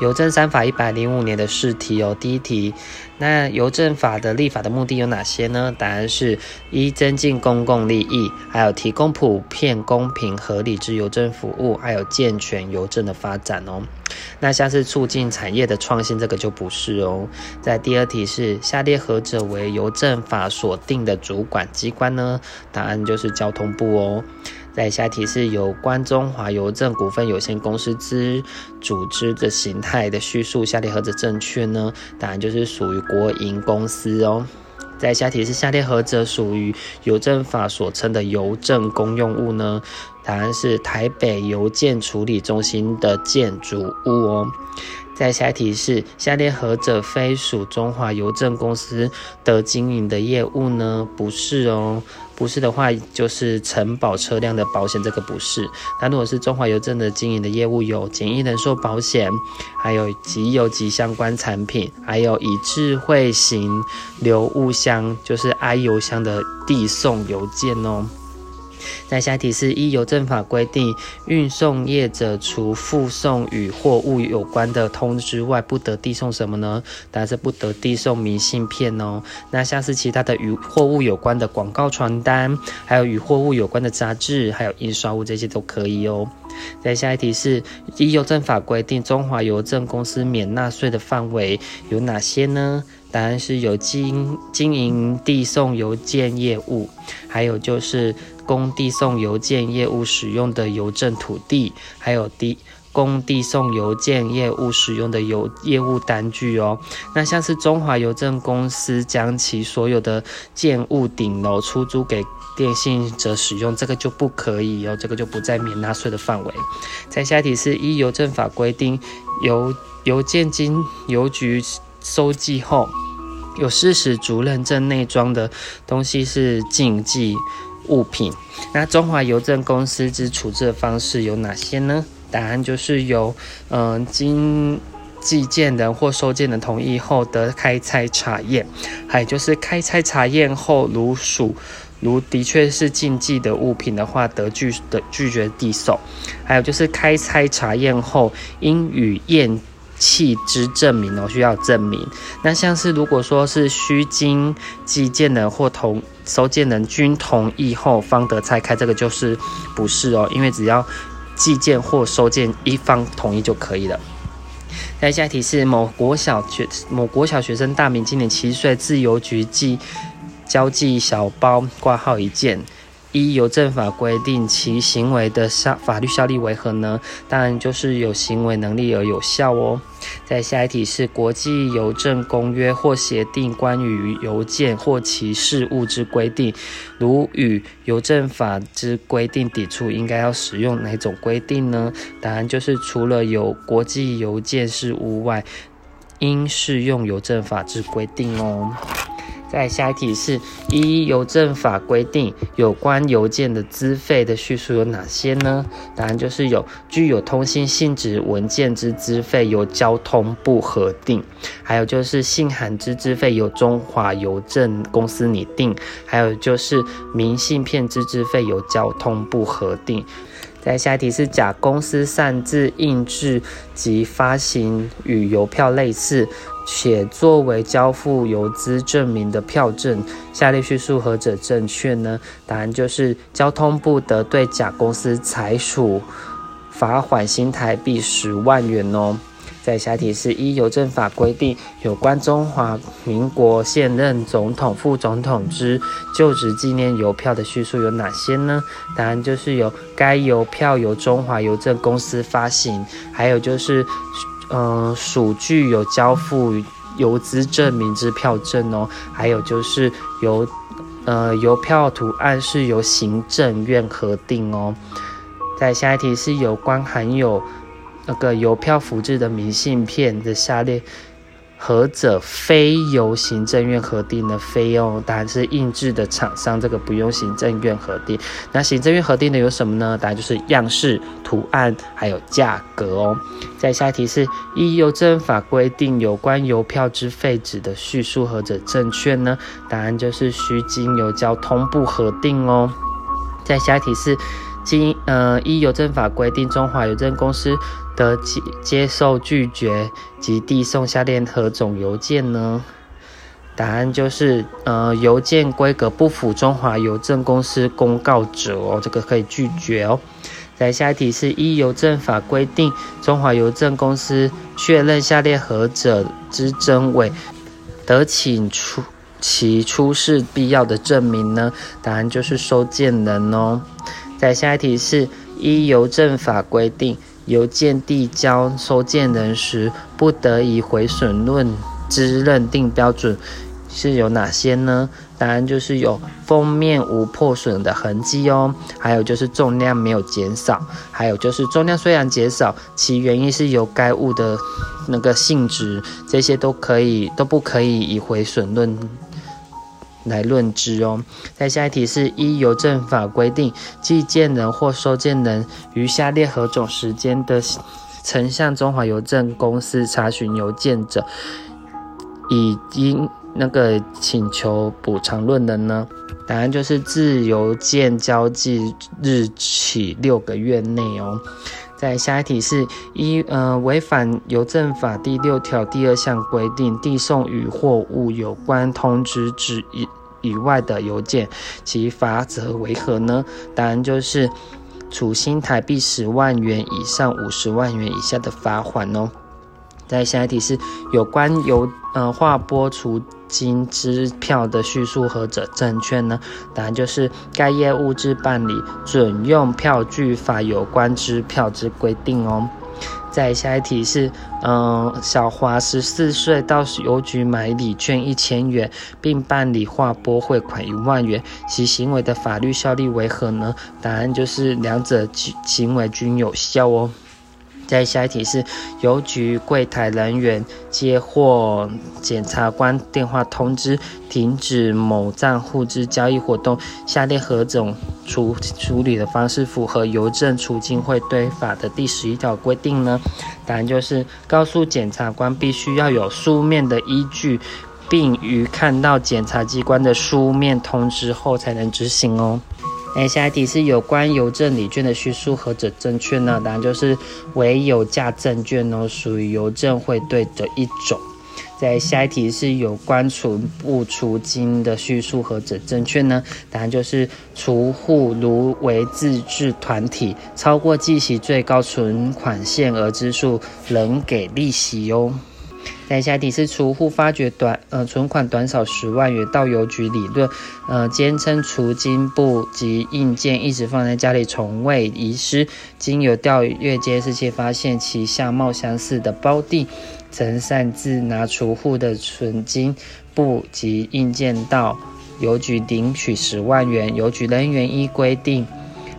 邮政三法一百零五年的试题哦，第一题，那邮政法的立法的目的有哪些呢？答案是一增进公共利益，还有提供普遍公平合理之邮政服务，还有健全邮政的发展哦。那像是促进产业的创新，这个就不是哦。在第二题是下列何者为邮政法所定的主管机关呢？答案就是交通部哦。在下题是有关中华邮政股份有限公司之组织的形态的叙述，下列何者正确呢？答案就是属于国营公司哦。在下题是下列何者属于邮政法所称的邮政公用物呢？答案是台北邮件处理中心的建筑物哦。在下题是下列何者非属中华邮政公司的经营的业务呢？不是哦。不是的话，就是承保车辆的保险，这个不是。那如果是中华邮政的经营的业务，有简易人寿保险，还有集邮及相关产品，还有以智慧型留物箱，就是 i 邮箱的递送邮件哦。在下一题是一邮政法规定，运送业者除附送与货物有关的通知外，不得递送什么呢？答案是不得递送明信片哦。那像是其他的与货物有关的广告传单，还有与货物有关的杂志，还有印刷物这些都可以哦。在下一题是一邮政法规定，中华邮政公司免纳税的范围有哪些呢？答案是有经经营递送邮件业务，还有就是供递送邮件业务使用的邮政土地，还有递供递送邮件业务使用的邮业务单据哦。那像是中华邮政公司将其所有的建物顶楼出租给电信者使用，这个就不可以哦，这个就不在免纳税的范围。在下题是一邮政法规定，邮邮件经邮局。收寄后有事实足认证内装的东西是禁忌物品。那中华邮政公司之处置的方式有哪些呢？答案就是由嗯经寄件人或收件人同意后得开拆查验，还有就是开拆查验后如属如的确是禁忌的物品的话，得拒的拒绝递送。还有就是开拆查验后应与验。弃之证明哦，需要证明。那像是如果说是需经寄件人或同收件人均同意后方得拆开，这个就是不是哦，因为只要寄件或收件一方同意就可以了。再下一题是某国小学某国小学生大明今年七岁，自邮局寄交寄小包挂号一件。一邮政法规定其行为的效法律效力为何呢？当然就是有行为能力而有效哦。在下一题是国际邮政公约或协定关于邮件或其事务之规定，如与邮政法之规定抵触，应该要使用哪种规定呢？答案就是除了有国际邮件事务外，应适用邮政法之规定哦。在下一题是：一邮政法规定有关邮件的资费的叙述有哪些呢？答案就是有具有通信性质文件之资费由交通部核定，还有就是信函之资费由中华邮政公司拟定，还有就是明信片之资费由交通部核定。在下一题是甲公司擅自印制及发行与邮票类似。且作为交付邮资证明的票证，下列叙述何者正确呢？答案就是交通部得对甲公司裁处罚款新台币十万元哦。在下题是一邮政法规定有关中华民国现任总统、副总统之就职纪念邮票的叙述有哪些呢？答案就是由该邮票由中华邮政公司发行，还有就是。嗯，属具有交付邮资证明支票证哦，还有就是邮，呃，邮票图案是由行政院核定哦。在下一题是有关含有那个邮票复制的明信片的下列。何者非由行政院核定的？非哦，答案是印制的厂商，这个不用行政院核定。那行政院核定的有什么呢？答案就是样式、图案还有价格哦。在下一题是：一邮政法规定有关邮票之废纸的叙述何者正确呢？答案就是需经由交通部核定哦。在下一题是。经呃依邮政法规定，中华邮政公司得接接受拒绝及递送下列何种邮件呢？答案就是呃邮件规格不符中华邮政公司公告者哦，这个可以拒绝哦。再下一题是依邮政法规定，中华邮政公司确认下列何者之真伪，得请出。其出示必要的证明呢？答案就是收件人哦。再下一题是依邮政法规定，邮件递交收件人时，不得以毁损论之认定标准是有哪些呢？答案就是有封面无破损的痕迹哦，还有就是重量没有减少，还有就是重量虽然减少，其原因是由该物的那个性质，这些都可以都不可以以毁损论。来论之哦。在下一题是依邮政法规定，寄件人或收件人于下列何种时间的曾向中华邮政公司查询邮件者，已经那个请求补偿论的呢？答案就是自邮件交寄日起六个月内哦。在下一题是依呃违反邮政法第六条第二项规定，递送与货物有关通知之一以外的邮件，其罚则为何呢？答案就是处新台币十万元以上五十万元以下的罚款哦。在下一题是有关邮呃划拨除金支票的叙述何者正确呢？答案就是该业务之办理准用票据法有关支票之规定哦。再下一题是，嗯，小华十四岁到邮局买礼券一千元，并办理划拨汇款一万元，其行为的法律效力为何呢？答案就是两者行为均有效哦。再下一题是邮局柜台人员接获检察官电话通知，停止某账户之交易活动，下列何种处处理的方式符合邮政储金汇兑法的第十一条规定呢？答案就是告诉检察官必须要有书面的依据，并于看到检察机关的书面通知后才能执行哦。哎，下一题是有关邮政礼券的叙述何者正确呢？答案就是唯有价证券哦，属于邮政汇兑的一种。在下一题是有关存不储金的叙述何者正确呢？答案就是储户如为自治团体，超过计息最高存款限额之数，仍给利息哟。在下底是储户发觉短呃存款短少十万元，到邮局理论，呃坚称储金簿及印件一直放在家里，从未遗失。经由调阅监视器，发现其相貌相似的胞弟，曾擅自拿储户的存金簿及印件到邮局领取十万元。邮局人员依规定。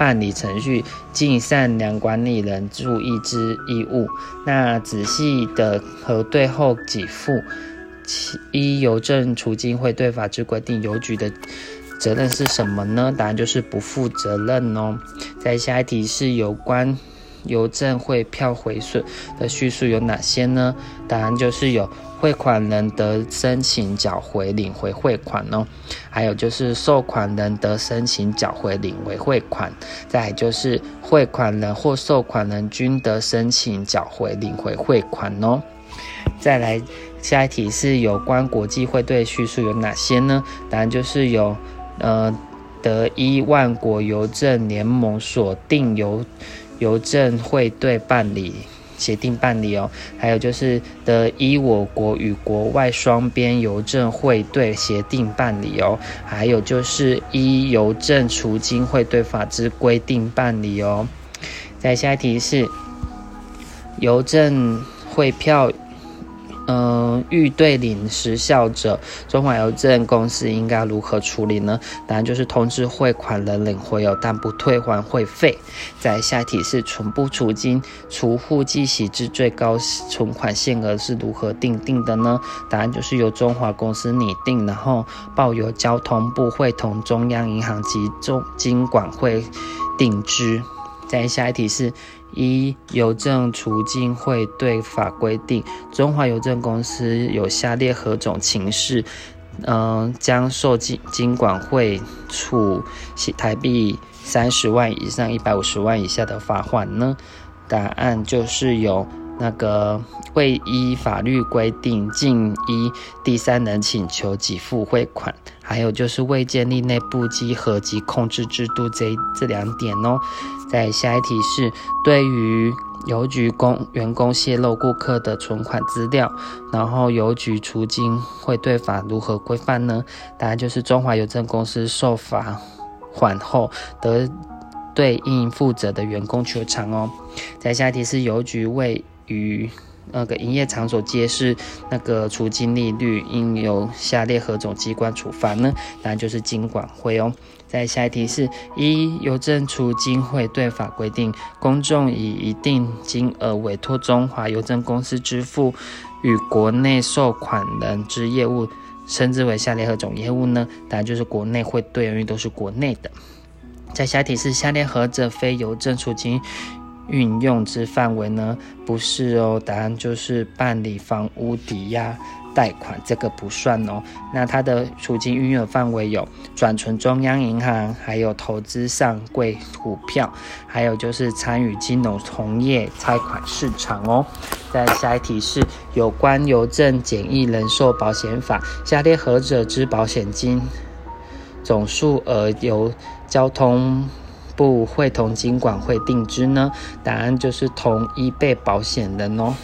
办理程序尽善良管理人注意之义务。那仔细的核对后给付，依邮政储金会对法之规定，邮局的责任是什么呢？答案就是不负责任哦。在下一题是有关。邮政汇票毁损的叙述有哪些呢？答案就是有汇款人得申请缴回领回汇款哦，还有就是收款人得申请缴回领回汇款，再就是汇款人或收款人均得申请缴回领回汇款哦。再来下一题是有关国际汇兑叙述有哪些呢？答案就是有呃得依万国邮政联盟所定邮。邮政汇兑办理协定办理哦，还有就是的依我国与国外双边邮政汇兑协定办理哦，还有就是依邮政储金汇兑法之规定办理哦。再下一题是邮政汇票。嗯，预兑领时效者，中华邮政公司应该如何处理呢？答案就是通知汇款人领回邮，但不退还会费。在下题是存不储金，储户计息之最高存款限额是如何定定的呢？答案就是由中华公司拟定，然后报由交通部会同中央银行及中金管会定之。再下一题是。一邮政储金会对法规定，中华邮政公司有下列何种情事，嗯，将受金金管会处台币三十万以上一百五十万以下的罚款呢？答案就是有那个未依法律规定竟依第三人请求给付汇款，还有就是未建立内部稽核及控制制度这这两点哦。在下一题是对于。邮局工员工泄露顾客的存款资料，然后邮局除金会对法如何规范呢？答案就是中华邮政公司受罚款后，得对应负责的员工求偿哦。在下一题是邮局位于。那个营业场所揭示那个除金利率，应由下列何种机关处罚呢？答案就是金管会哦。在下一题是：一、邮政储金会对法规定，公众以一定金额委托中华邮政公司支付与国内受款人之业务，称之为下列何种业务呢？答案就是国内汇兑，因为都是国内的。在下一题是：下列何者非邮政储金？运用之范围呢？不是哦，答案就是办理房屋抵押贷款，这个不算哦。那它的储金运用范围有转存中央银行，还有投资上柜股票，还有就是参与金融同业拆款市场哦。再下一题是有关邮政简易人寿保险法，下列何者之保险金总数额由交通？不会同金管会定之呢？答案就是同一被保险人哦。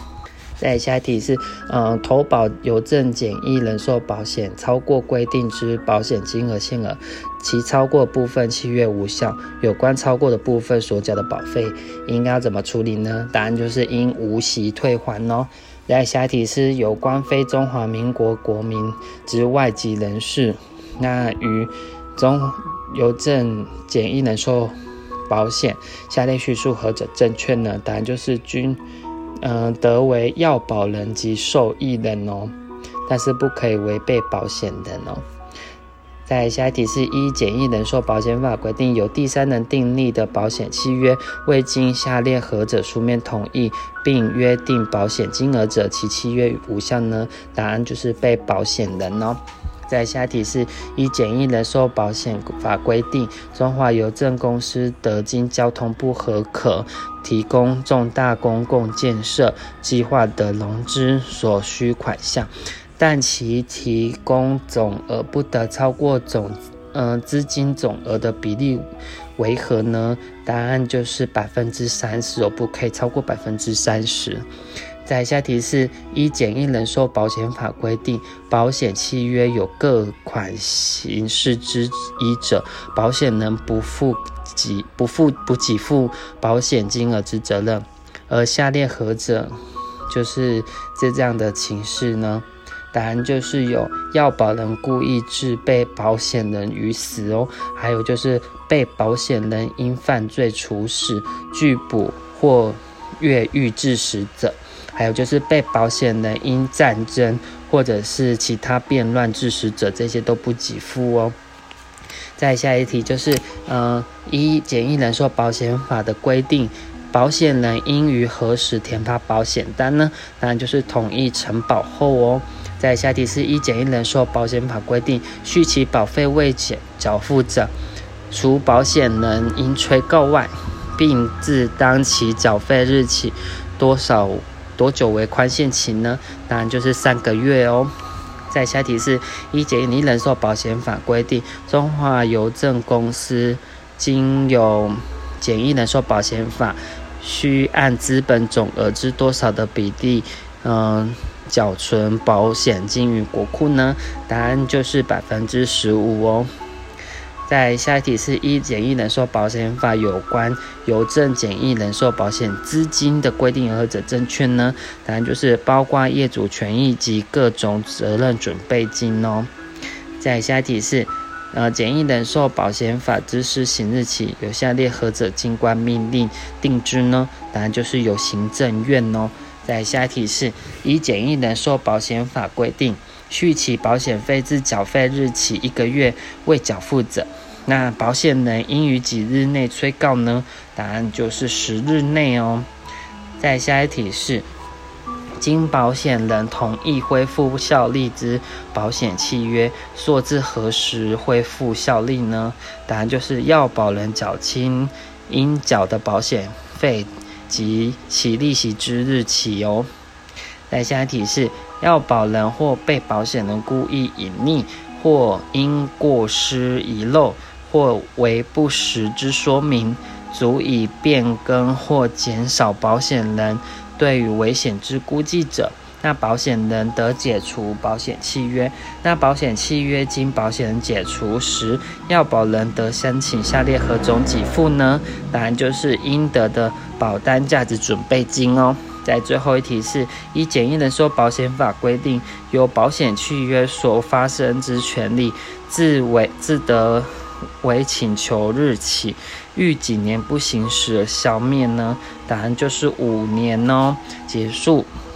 再下一题是，嗯，投保邮政简易人寿保险超过规定之保险金额限额，其超过部分契约无效，有关超过的部分所缴的保费应该要怎么处理呢？答案就是应无息退还哦。再下一题是有关非中华民国国民之外籍人士，那与中邮政简易人寿保险下列叙述何者正确呢？答案就是均，嗯，得为要保人及受益人哦，但是不可以违背保险人哦。在下一题是一简易人寿保险法规定，由第三人订立的保险契约未经下列何者书面同意，并约定保险金额者，其契约无效呢？答案就是被保险人哦。在下题是以简易人寿保险法规定，中华邮政公司得经交通部核可，提供重大公共建设计划的融资所需款项，但其提供总额不得超过总呃资金总额的比例为何呢？答案就是百分之三十哦，不可以超过百分之三十。在下题是依简易人寿保险法规定，保险契约有各款形式之一者，保险人不负给不负不给付保险金额之责任。而下列何者就是这这样的情势呢？答案就是有要保人故意致被保险人于死哦，还有就是被保险人因犯罪处死、拒捕或越狱致死者。还有就是被保险人因战争或者是其他变乱致死者，这些都不给付哦。再下一题就是，呃，依简易人寿保险法的规定，保险人应于何时填发保险单呢？当然就是同意承保后哦。再下一题是依简易人寿保险法规定，续期保费未缴缴付者，除保险人应催告外，并自当期缴费日起多少？多久为宽限期呢？当然就是三个月哦。在下题是：一简易人寿保险法规定，中华邮政公司经有简易人寿保险法，需按资本总额之多少的比例，嗯，缴存保险金于国库呢？答案就是百分之十五哦。在下一题是一简易人寿保险法有关邮政简易人寿保险资金的规定何者正确呢？答案就是包括业主权益及各种责任准备金哦。在下一题是呃简易人寿保险法之施行日起有下列何者经关命令定之呢？答案就是有行政院哦。在下一题是以简易人寿保险法规定。续期保险费自缴费日起一个月未缴付者，那保险人应于几日内催告呢？答案就是十日内哦。再下一题是，经保险人同意恢复效力之保险契约，溯至何时恢复效力呢？答案就是要保人缴清应缴的保险费及其利息之日起哦。再，下一题是要保人或被保险人故意隐匿，或因过失遗漏，或为不实之说明，足以变更或减少保险人。对于危险之估计者，那保险人得解除保险契约。那保险契约经保险人解除时，要保人得申请下列何种给付呢？答案就是应得的保单价值准备金哦。在最后一题是以简易人寿保险法规定，由保险契约所发生之权利，自为自得。为请求日起，逾几年不行使而消灭呢？答案就是五年哦。结束。